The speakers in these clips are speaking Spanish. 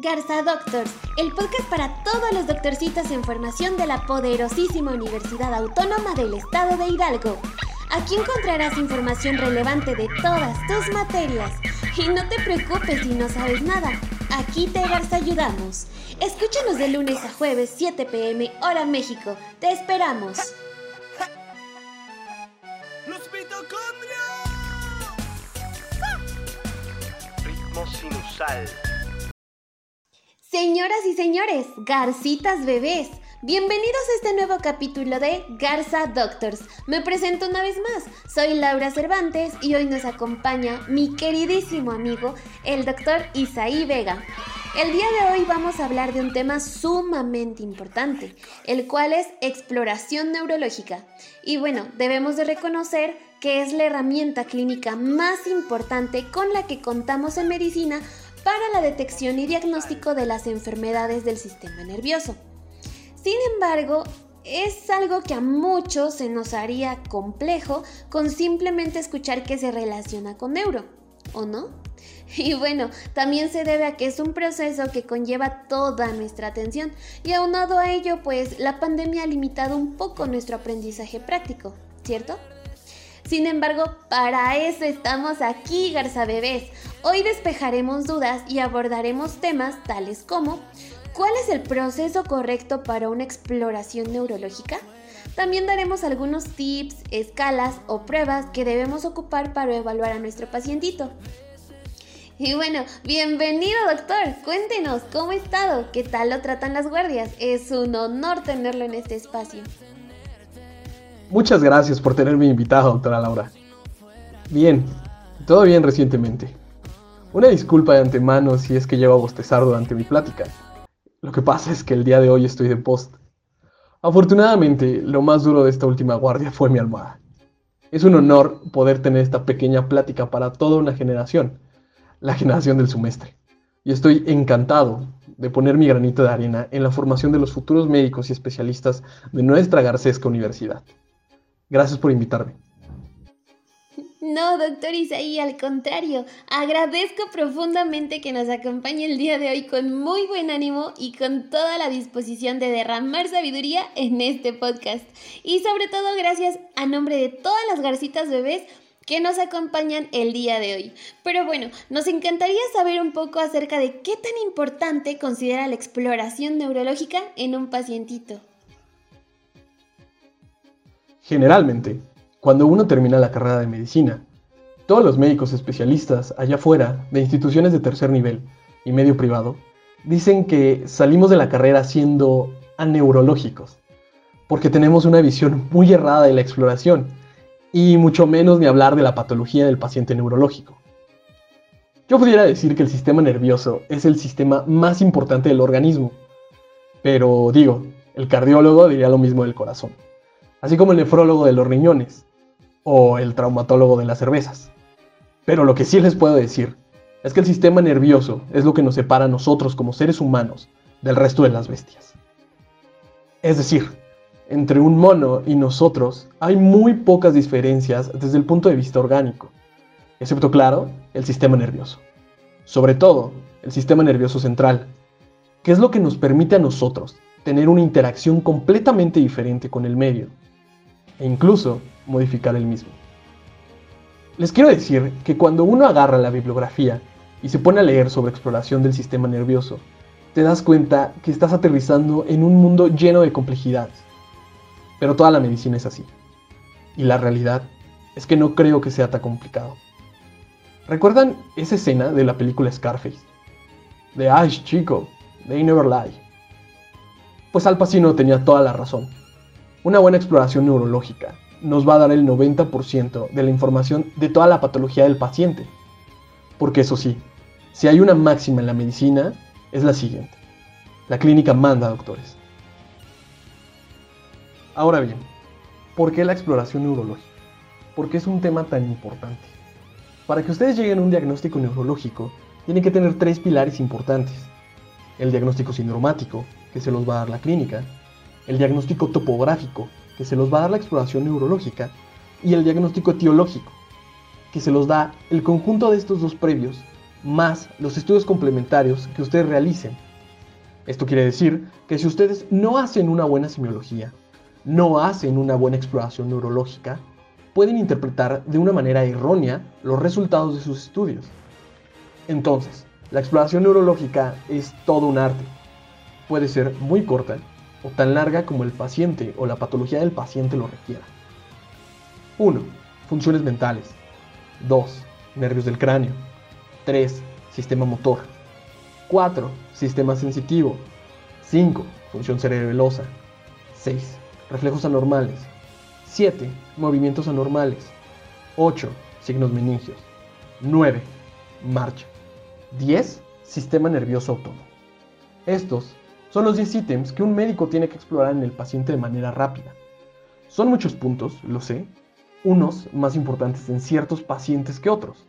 Garza Doctors, el podcast para todos los doctorcitos en formación de la poderosísima Universidad Autónoma del Estado de Hidalgo. Aquí encontrarás información relevante de todas tus materias. Y no te preocupes si no sabes nada, aquí te Garza ayudamos. Escúchanos de lunes a jueves 7 pm hora México. Te esperamos. ¡Los mitocondrios! Ritmo sinusal. Señoras y señores, Garcitas bebés, bienvenidos a este nuevo capítulo de Garza Doctors. Me presento una vez más, soy Laura Cervantes y hoy nos acompaña mi queridísimo amigo, el doctor Isaí Vega. El día de hoy vamos a hablar de un tema sumamente importante, el cual es exploración neurológica. Y bueno, debemos de reconocer que es la herramienta clínica más importante con la que contamos en medicina para la detección y diagnóstico de las enfermedades del sistema nervioso. Sin embargo, es algo que a muchos se nos haría complejo con simplemente escuchar que se relaciona con neuro, ¿o no? Y bueno, también se debe a que es un proceso que conlleva toda nuestra atención y aunado a ello, pues la pandemia ha limitado un poco nuestro aprendizaje práctico, ¿cierto? Sin embargo, para eso estamos aquí, Garza Bebés. Hoy despejaremos dudas y abordaremos temas tales como ¿cuál es el proceso correcto para una exploración neurológica? También daremos algunos tips, escalas o pruebas que debemos ocupar para evaluar a nuestro pacientito. Y bueno, bienvenido doctor, cuéntenos cómo ha estado, qué tal lo tratan las guardias. Es un honor tenerlo en este espacio. Muchas gracias por tenerme invitado, doctora Laura. Bien, todo bien recientemente. Una disculpa de antemano si es que llevo a bostezar durante mi plática. Lo que pasa es que el día de hoy estoy de post. Afortunadamente, lo más duro de esta última guardia fue mi almohada. Es un honor poder tener esta pequeña plática para toda una generación, la generación del semestre. Y estoy encantado de poner mi granito de arena en la formación de los futuros médicos y especialistas de nuestra Garcesca Universidad. Gracias por invitarme. No, doctor Isaí, al contrario, agradezco profundamente que nos acompañe el día de hoy con muy buen ánimo y con toda la disposición de derramar sabiduría en este podcast. Y sobre todo gracias a nombre de todas las garcitas bebés que nos acompañan el día de hoy. Pero bueno, nos encantaría saber un poco acerca de qué tan importante considera la exploración neurológica en un pacientito. Generalmente, cuando uno termina la carrera de medicina, todos los médicos especialistas allá afuera de instituciones de tercer nivel y medio privado dicen que salimos de la carrera siendo aneurológicos, porque tenemos una visión muy errada de la exploración y mucho menos ni hablar de la patología del paciente neurológico. Yo pudiera decir que el sistema nervioso es el sistema más importante del organismo, pero digo, el cardiólogo diría lo mismo del corazón así como el nefrólogo de los riñones o el traumatólogo de las cervezas. Pero lo que sí les puedo decir es que el sistema nervioso es lo que nos separa a nosotros como seres humanos del resto de las bestias. Es decir, entre un mono y nosotros hay muy pocas diferencias desde el punto de vista orgánico, excepto claro, el sistema nervioso. Sobre todo, el sistema nervioso central, que es lo que nos permite a nosotros tener una interacción completamente diferente con el medio e incluso modificar el mismo. Les quiero decir que cuando uno agarra la bibliografía y se pone a leer sobre exploración del sistema nervioso, te das cuenta que estás aterrizando en un mundo lleno de complejidades. Pero toda la medicina es así. Y la realidad es que no creo que sea tan complicado. ¿Recuerdan esa escena de la película Scarface? De Ash, chico, they never lie. Pues Al Pacino tenía toda la razón. Una buena exploración neurológica nos va a dar el 90% de la información de toda la patología del paciente. Porque eso sí, si hay una máxima en la medicina, es la siguiente. La clínica manda doctores. Ahora bien, ¿por qué la exploración neurológica? ¿Por qué es un tema tan importante? Para que ustedes lleguen a un diagnóstico neurológico, tienen que tener tres pilares importantes. El diagnóstico sindromático, que se los va a dar la clínica, el diagnóstico topográfico, que se los va a dar la exploración neurológica, y el diagnóstico etiológico, que se los da el conjunto de estos dos previos más los estudios complementarios que ustedes realicen. Esto quiere decir que si ustedes no hacen una buena semiología, no hacen una buena exploración neurológica, pueden interpretar de una manera errónea los resultados de sus estudios. Entonces, la exploración neurológica es todo un arte. Puede ser muy corta o tan larga como el paciente o la patología del paciente lo requiera. 1. Funciones mentales. 2. Nervios del cráneo. 3. Sistema motor. 4. Sistema sensitivo. 5. Función cerebelosa. 6. Reflejos anormales. 7. Movimientos anormales. 8. Signos meningios. 9. Marcha. 10. Sistema nervioso autónomo. Estos son los 10 ítems que un médico tiene que explorar en el paciente de manera rápida. Son muchos puntos, lo sé, unos más importantes en ciertos pacientes que otros.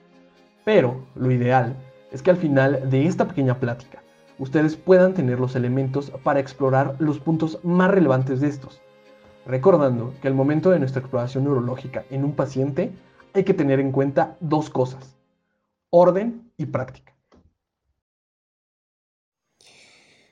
Pero lo ideal es que al final de esta pequeña plática ustedes puedan tener los elementos para explorar los puntos más relevantes de estos, recordando que al momento de nuestra exploración neurológica en un paciente hay que tener en cuenta dos cosas, orden y práctica.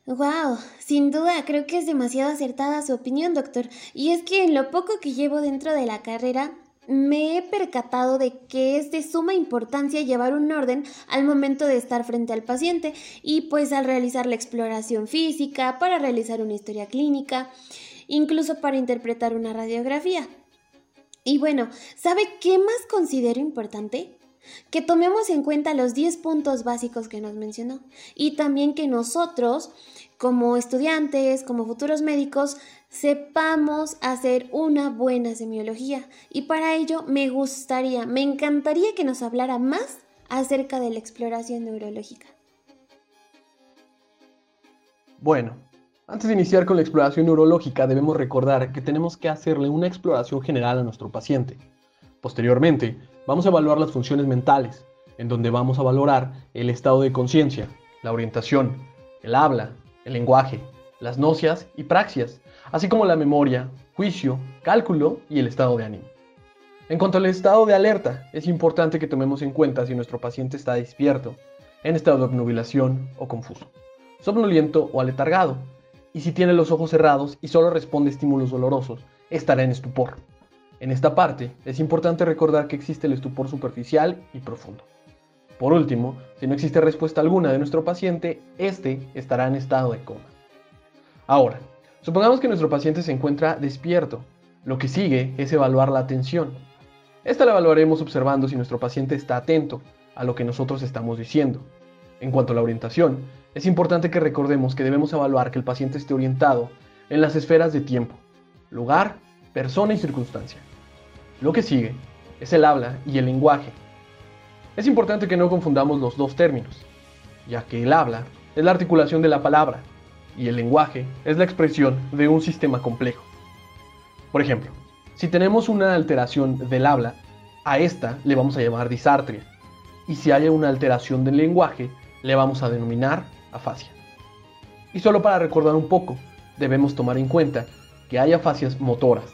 Wow, sin duda creo que es demasiado acertada su opinión, doctor. Y es que en lo poco que llevo dentro de la carrera, me he percatado de que es de suma importancia llevar un orden al momento de estar frente al paciente y pues al realizar la exploración física, para realizar una historia clínica, incluso para interpretar una radiografía. Y bueno, ¿sabe qué más considero importante? Que tomemos en cuenta los 10 puntos básicos que nos mencionó y también que nosotros, como estudiantes, como futuros médicos, sepamos hacer una buena semiología. Y para ello me gustaría, me encantaría que nos hablara más acerca de la exploración neurológica. Bueno, antes de iniciar con la exploración neurológica debemos recordar que tenemos que hacerle una exploración general a nuestro paciente. Posteriormente, vamos a evaluar las funciones mentales, en donde vamos a valorar el estado de conciencia, la orientación, el habla, el lenguaje, las nocias y praxias, así como la memoria, juicio, cálculo y el estado de ánimo. En cuanto al estado de alerta, es importante que tomemos en cuenta si nuestro paciente está despierto, en estado de obnubilación o confuso, somnoliento o aletargado, y si tiene los ojos cerrados y solo responde a estímulos dolorosos, estará en estupor. En esta parte, es importante recordar que existe el estupor superficial y profundo. Por último, si no existe respuesta alguna de nuestro paciente, este estará en estado de coma. Ahora, Supongamos que nuestro paciente se encuentra despierto. Lo que sigue es evaluar la atención. Esta la evaluaremos observando si nuestro paciente está atento a lo que nosotros estamos diciendo. En cuanto a la orientación, es importante que recordemos que debemos evaluar que el paciente esté orientado en las esferas de tiempo, lugar, persona y circunstancia. Lo que sigue es el habla y el lenguaje. Es importante que no confundamos los dos términos, ya que el habla es la articulación de la palabra y el lenguaje es la expresión de un sistema complejo. Por ejemplo, si tenemos una alteración del habla, a esta le vamos a llamar disartria, y si hay una alteración del lenguaje, le vamos a denominar afasia. Y solo para recordar un poco, debemos tomar en cuenta que hay afasias motoras,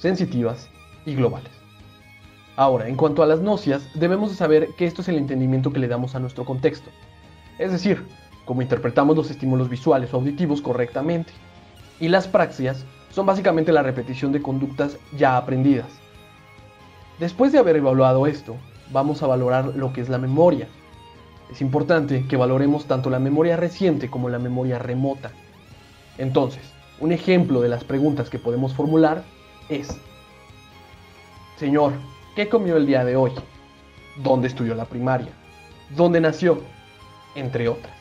sensitivas y globales. Ahora, en cuanto a las nocias, debemos saber que esto es el entendimiento que le damos a nuestro contexto. Es decir, cómo interpretamos los estímulos visuales o auditivos correctamente. Y las praxias son básicamente la repetición de conductas ya aprendidas. Después de haber evaluado esto, vamos a valorar lo que es la memoria. Es importante que valoremos tanto la memoria reciente como la memoria remota. Entonces, un ejemplo de las preguntas que podemos formular es, Señor, ¿qué comió el día de hoy? ¿Dónde estudió la primaria? ¿Dónde nació? Entre otras.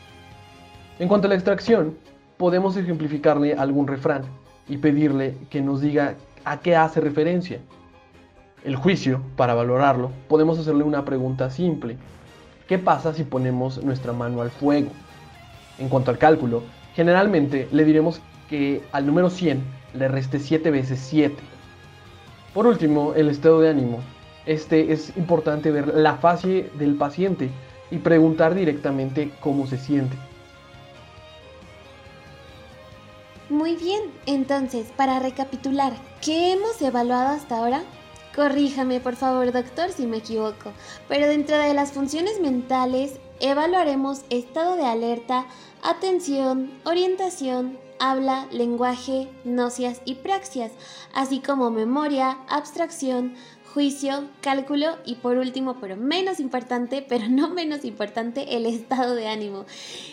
En cuanto a la extracción, podemos ejemplificarle algún refrán y pedirle que nos diga a qué hace referencia. El juicio, para valorarlo, podemos hacerle una pregunta simple. ¿Qué pasa si ponemos nuestra mano al fuego? En cuanto al cálculo, generalmente le diremos que al número 100 le reste 7 veces 7. Por último, el estado de ánimo. Este es importante ver la fase del paciente y preguntar directamente cómo se siente. Muy bien, entonces, para recapitular, ¿qué hemos evaluado hasta ahora? Corríjame, por favor, doctor, si me equivoco. Pero dentro de las funciones mentales, evaluaremos estado de alerta, atención, orientación, habla, lenguaje, nocias y praxias, así como memoria, abstracción, juicio, cálculo y por último, pero menos importante, pero no menos importante, el estado de ánimo.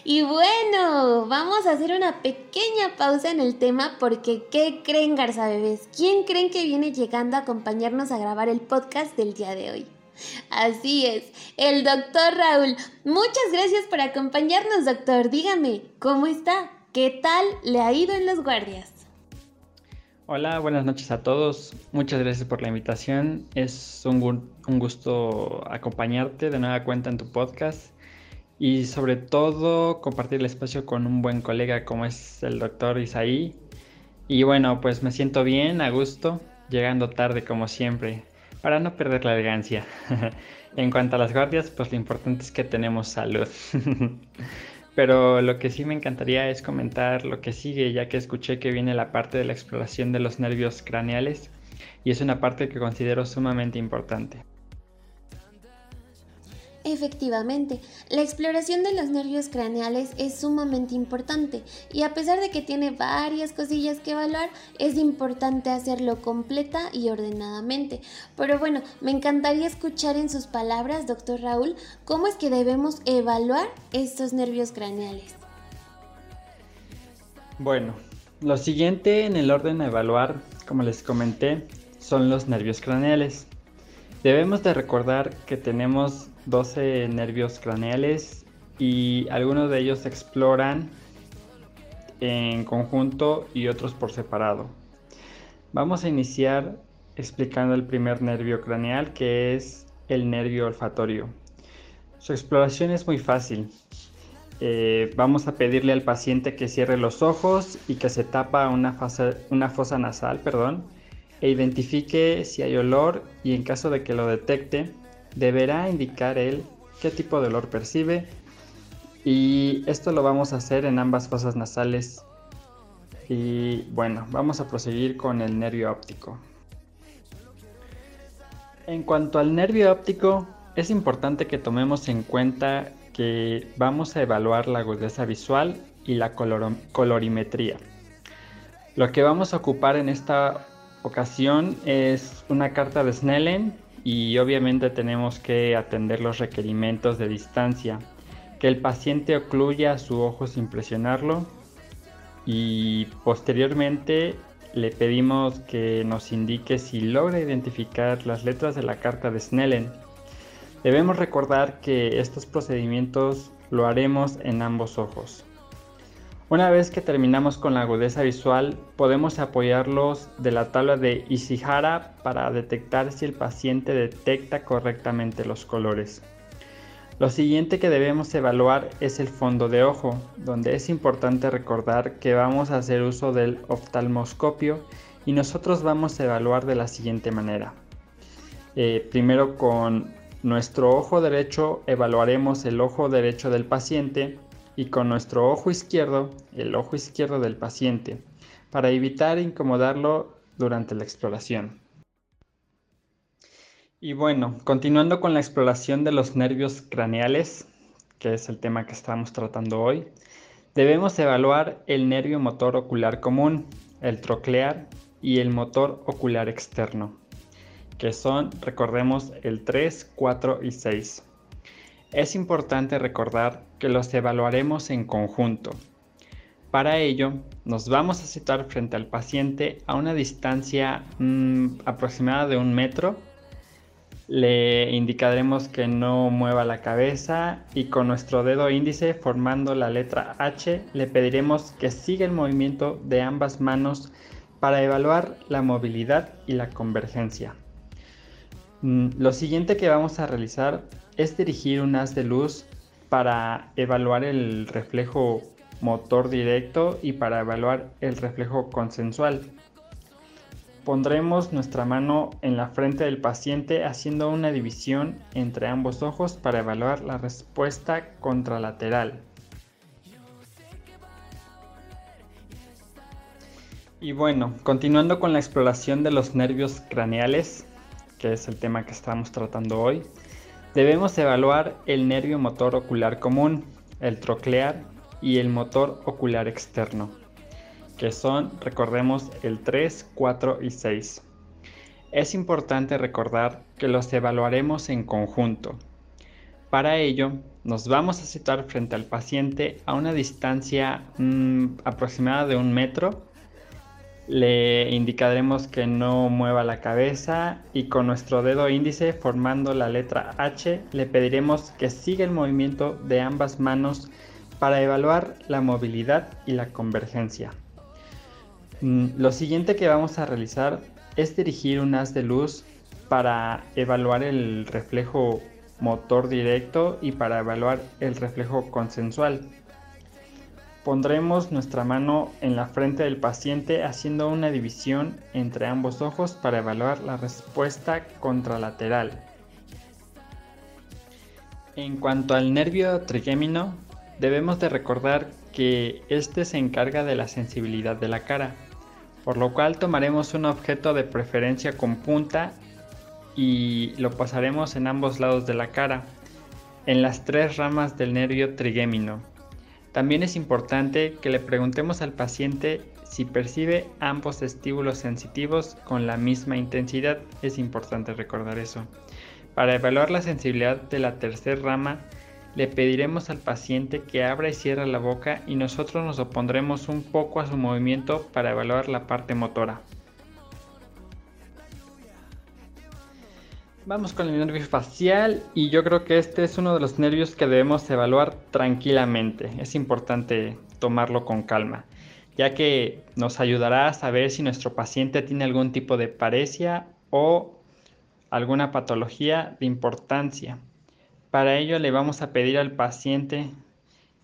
Y bueno, vamos a hacer una pequeña pausa en el tema porque ¿qué creen Garza Bebés? ¿Quién creen que viene llegando a acompañarnos a grabar el podcast del día de hoy? Así es, el doctor Raúl. Muchas gracias por acompañarnos, doctor. Dígame, ¿cómo está? ¿Qué tal le ha ido en las guardias? Hola, buenas noches a todos. Muchas gracias por la invitación. Es un, gusto acompañarte de nueva cuenta en tu podcast y sobre todo compartir el espacio con un buen colega como es el doctor Isaí. Y bueno, pues me siento bien, a gusto, llegando tarde como siempre, para no perder la elegancia. en cuanto a las guardias, pues lo importante es que tenemos salud. Pero lo que sí me encantaría es comentar lo que sigue, ya que escuché que viene la parte de la exploración de los nervios craneales y es una parte que considero sumamente importante. Efectivamente, la exploración de los nervios craneales es sumamente importante y a pesar de que tiene varias cosillas que evaluar, es importante hacerlo completa y ordenadamente. Pero bueno, me encantaría escuchar en sus palabras, doctor Raúl, cómo es que debemos evaluar estos nervios craneales. Bueno, lo siguiente en el orden a evaluar, como les comenté, son los nervios craneales. Debemos de recordar que tenemos 12 nervios craneales y algunos de ellos se exploran en conjunto y otros por separado. Vamos a iniciar explicando el primer nervio craneal que es el nervio olfatorio. Su exploración es muy fácil. Eh, vamos a pedirle al paciente que cierre los ojos y que se tapa una, una fosa nasal perdón, e identifique si hay olor y en caso de que lo detecte, deberá indicar él qué tipo de olor percibe y esto lo vamos a hacer en ambas fosas nasales y bueno, vamos a proseguir con el nervio óptico. En cuanto al nervio óptico, es importante que tomemos en cuenta que vamos a evaluar la agudeza visual y la colorimetría. Lo que vamos a ocupar en esta ocasión es una carta de Snellen y obviamente tenemos que atender los requerimientos de distancia, que el paciente ocluya su ojo sin presionarlo y posteriormente le pedimos que nos indique si logra identificar las letras de la carta de Snellen. Debemos recordar que estos procedimientos lo haremos en ambos ojos. Una vez que terminamos con la agudeza visual, podemos apoyarlos de la tabla de Ishihara para detectar si el paciente detecta correctamente los colores. Lo siguiente que debemos evaluar es el fondo de ojo, donde es importante recordar que vamos a hacer uso del oftalmoscopio y nosotros vamos a evaluar de la siguiente manera. Eh, primero con nuestro ojo derecho evaluaremos el ojo derecho del paciente y con nuestro ojo izquierdo, el ojo izquierdo del paciente, para evitar incomodarlo durante la exploración. Y bueno, continuando con la exploración de los nervios craneales, que es el tema que estamos tratando hoy, debemos evaluar el nervio motor ocular común, el troclear y el motor ocular externo, que son, recordemos, el 3, 4 y 6. Es importante recordar que los evaluaremos en conjunto. Para ello, nos vamos a situar frente al paciente a una distancia mm, aproximada de un metro. Le indicaremos que no mueva la cabeza y con nuestro dedo índice formando la letra H le pediremos que siga el movimiento de ambas manos para evaluar la movilidad y la convergencia. Mm, lo siguiente que vamos a realizar es dirigir un haz de luz para evaluar el reflejo motor directo y para evaluar el reflejo consensual. Pondremos nuestra mano en la frente del paciente haciendo una división entre ambos ojos para evaluar la respuesta contralateral. Y bueno, continuando con la exploración de los nervios craneales, que es el tema que estamos tratando hoy, debemos evaluar el nervio motor ocular común, el troclear y el motor ocular externo, que son, recordemos, el 3, 4 y 6. Es importante recordar que los evaluaremos en conjunto. Para ello, nos vamos a situar frente al paciente a una distancia mm, aproximada de un metro. Le indicaremos que no mueva la cabeza y con nuestro dedo índice formando la letra H le pediremos que siga el movimiento de ambas manos para evaluar la movilidad y la convergencia. Mm, lo siguiente que vamos a realizar es dirigir un haz de luz para evaluar el reflejo motor directo y para evaluar el reflejo consensual. Pondremos nuestra mano en la frente del paciente haciendo una división entre ambos ojos para evaluar la respuesta contralateral. En cuanto al nervio trigémino, debemos de recordar que este se encarga de la sensibilidad de la cara, por lo cual tomaremos un objeto de preferencia con punta y lo pasaremos en ambos lados de la cara, en las tres ramas del nervio trigémino. También es importante que le preguntemos al paciente si percibe ambos estímulos sensitivos con la misma intensidad, es importante recordar eso. Para evaluar la sensibilidad de la tercera rama, le pediremos al paciente que abra y cierre la boca y nosotros nos opondremos un poco a su movimiento para evaluar la parte motora. Vamos con el nervio facial y yo creo que este es uno de los nervios que debemos evaluar tranquilamente. Es importante tomarlo con calma, ya que nos ayudará a saber si nuestro paciente tiene algún tipo de paresia o alguna patología de importancia. Para ello le vamos a pedir al paciente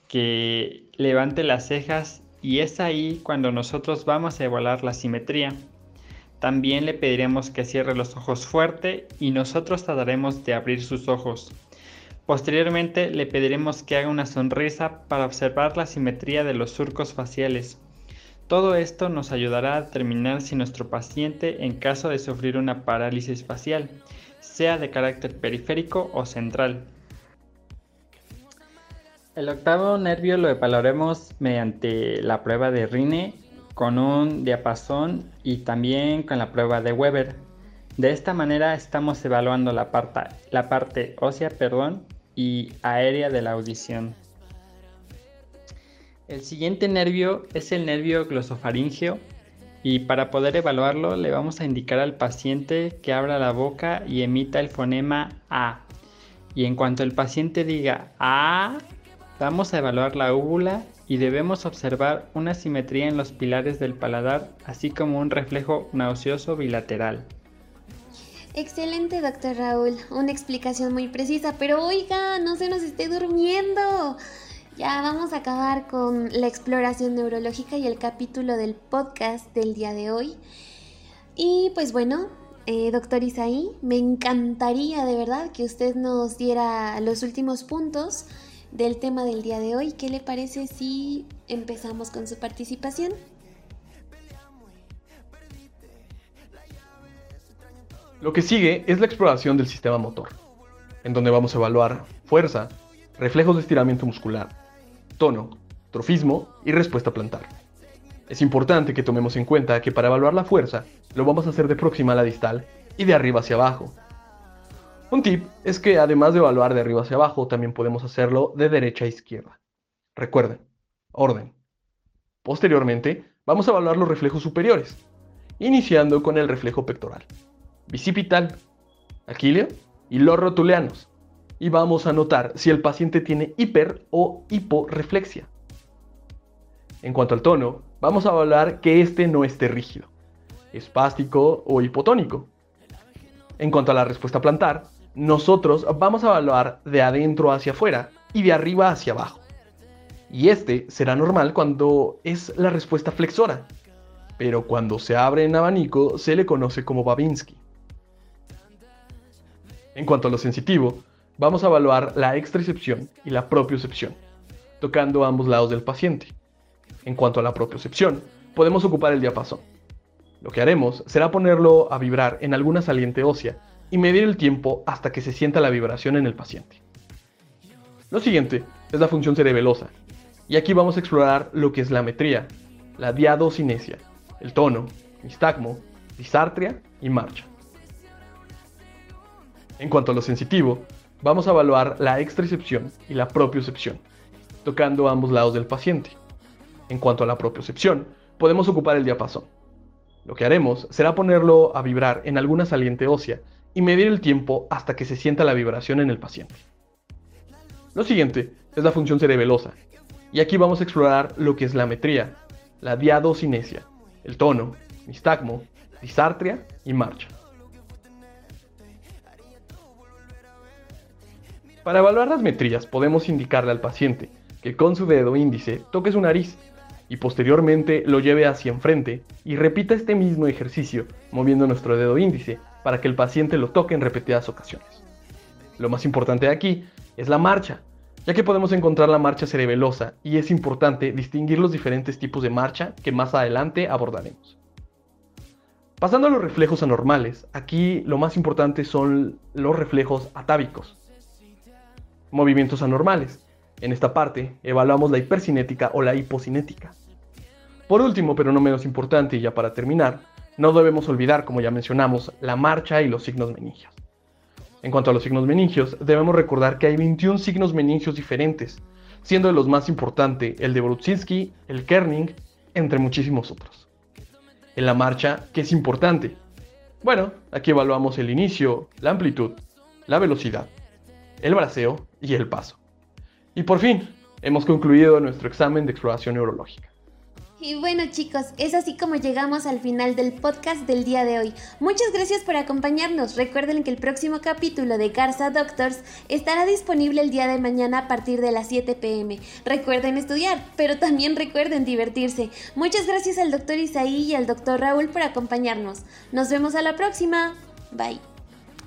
que levante las cejas y es ahí cuando nosotros vamos a evaluar la simetría. También le pediremos que cierre los ojos fuerte y nosotros trataremos de abrir sus ojos. Posteriormente le pediremos que haga una sonrisa para observar la simetría de los surcos faciales. Todo esto nos ayudará a determinar si nuestro paciente, en caso de sufrir una parálisis facial, sea de carácter periférico o central. El octavo nervio lo evaluaremos mediante la prueba de Rine con un diapasón y también con la prueba de Weber. De esta manera estamos evaluando la parte, la parte ósea perdón, y aérea de la audición. El siguiente nervio es el nervio glosofaringeo y para poder evaluarlo le vamos a indicar al paciente que abra la boca y emita el fonema A. Y en cuanto el paciente diga A, vamos a evaluar la úvula y debemos observar una simetría en los pilares del paladar, así como un reflejo nauseoso bilateral. Excelente, doctor Raúl. Una explicación muy precisa, pero oiga, no se nos esté durmiendo. Ya vamos a acabar con la exploración neurológica y el capítulo del podcast del día de hoy. Y pues bueno, eh, doctor Isaí, me encantaría de verdad que usted nos diera los últimos puntos del tema del día de hoy. ¿Qué le parece si empezamos con su participación? Lo que sigue es la exploración del sistema motor, en donde vamos a evaluar fuerza, reflejos de estiramiento muscular, tono, trofismo y respuesta plantar. Es importante que tomemos en cuenta que para evaluar la fuerza lo vamos a hacer de proximal a distal y de arriba hacia abajo, un tip es que además de evaluar de arriba hacia abajo, también podemos hacerlo de derecha a izquierda. Recuerden, orden. Posteriormente, vamos a evaluar los reflejos superiores, iniciando con el reflejo pectoral, bicipital, aquileo y los rotuleanos. Y vamos a notar si el paciente tiene hiper o hiporeflexia. En cuanto al tono, vamos a evaluar que este no esté rígido, espástico o hipotónico. En cuanto a la respuesta plantar, nosotros vamos a evaluar de adentro hacia afuera y de arriba hacia abajo. Y este será normal cuando es la respuesta flexora, pero cuando se abre en abanico se le conoce como Babinski. En cuanto a lo sensitivo, vamos a evaluar la extracepción y la propiocepción, tocando ambos lados del paciente. En cuanto a la propiocepción, podemos ocupar el diapasón. Lo que haremos será ponerlo a vibrar en alguna saliente ósea y medir el tiempo hasta que se sienta la vibración en el paciente. Lo siguiente es la función cerebelosa, y aquí vamos a explorar lo que es la metría, la diadocinesia, el tono, nistagmo, disartria y marcha. En cuanto a lo sensitivo, vamos a evaluar la extracepción y la propiocepción, tocando ambos lados del paciente. En cuanto a la propiocepción, podemos ocupar el diapasón. Lo que haremos será ponerlo a vibrar en alguna saliente ósea y medir el tiempo hasta que se sienta la vibración en el paciente. Lo siguiente es la función cerebelosa, y aquí vamos a explorar lo que es la metría, la diadocinesia, el tono, nistagmo, disartria y marcha. Para evaluar las metrías podemos indicarle al paciente que con su dedo índice toque su nariz y posteriormente lo lleve hacia enfrente y repita este mismo ejercicio moviendo nuestro dedo índice para que el paciente lo toque en repetidas ocasiones. Lo más importante aquí es la marcha, ya que podemos encontrar la marcha cerebelosa y es importante distinguir los diferentes tipos de marcha que más adelante abordaremos. Pasando a los reflejos anormales, aquí lo más importante son los reflejos atávicos. Movimientos anormales. En esta parte evaluamos la hipercinética o la hipocinética. Por último, pero no menos importante y ya para terminar, no debemos olvidar, como ya mencionamos, la marcha y los signos meningios. En cuanto a los signos meningios, debemos recordar que hay 21 signos meningios diferentes, siendo de los más importantes el de Brudzinski, el Kerning, entre muchísimos otros. En la marcha, ¿qué es importante? Bueno, aquí evaluamos el inicio, la amplitud, la velocidad, el braceo y el paso. Y por fin, hemos concluido nuestro examen de exploración neurológica. Y bueno chicos, es así como llegamos al final del podcast del día de hoy. Muchas gracias por acompañarnos. Recuerden que el próximo capítulo de Garza Doctors estará disponible el día de mañana a partir de las 7 pm. Recuerden estudiar, pero también recuerden divertirse. Muchas gracias al doctor Isaí y al doctor Raúl por acompañarnos. Nos vemos a la próxima. Bye.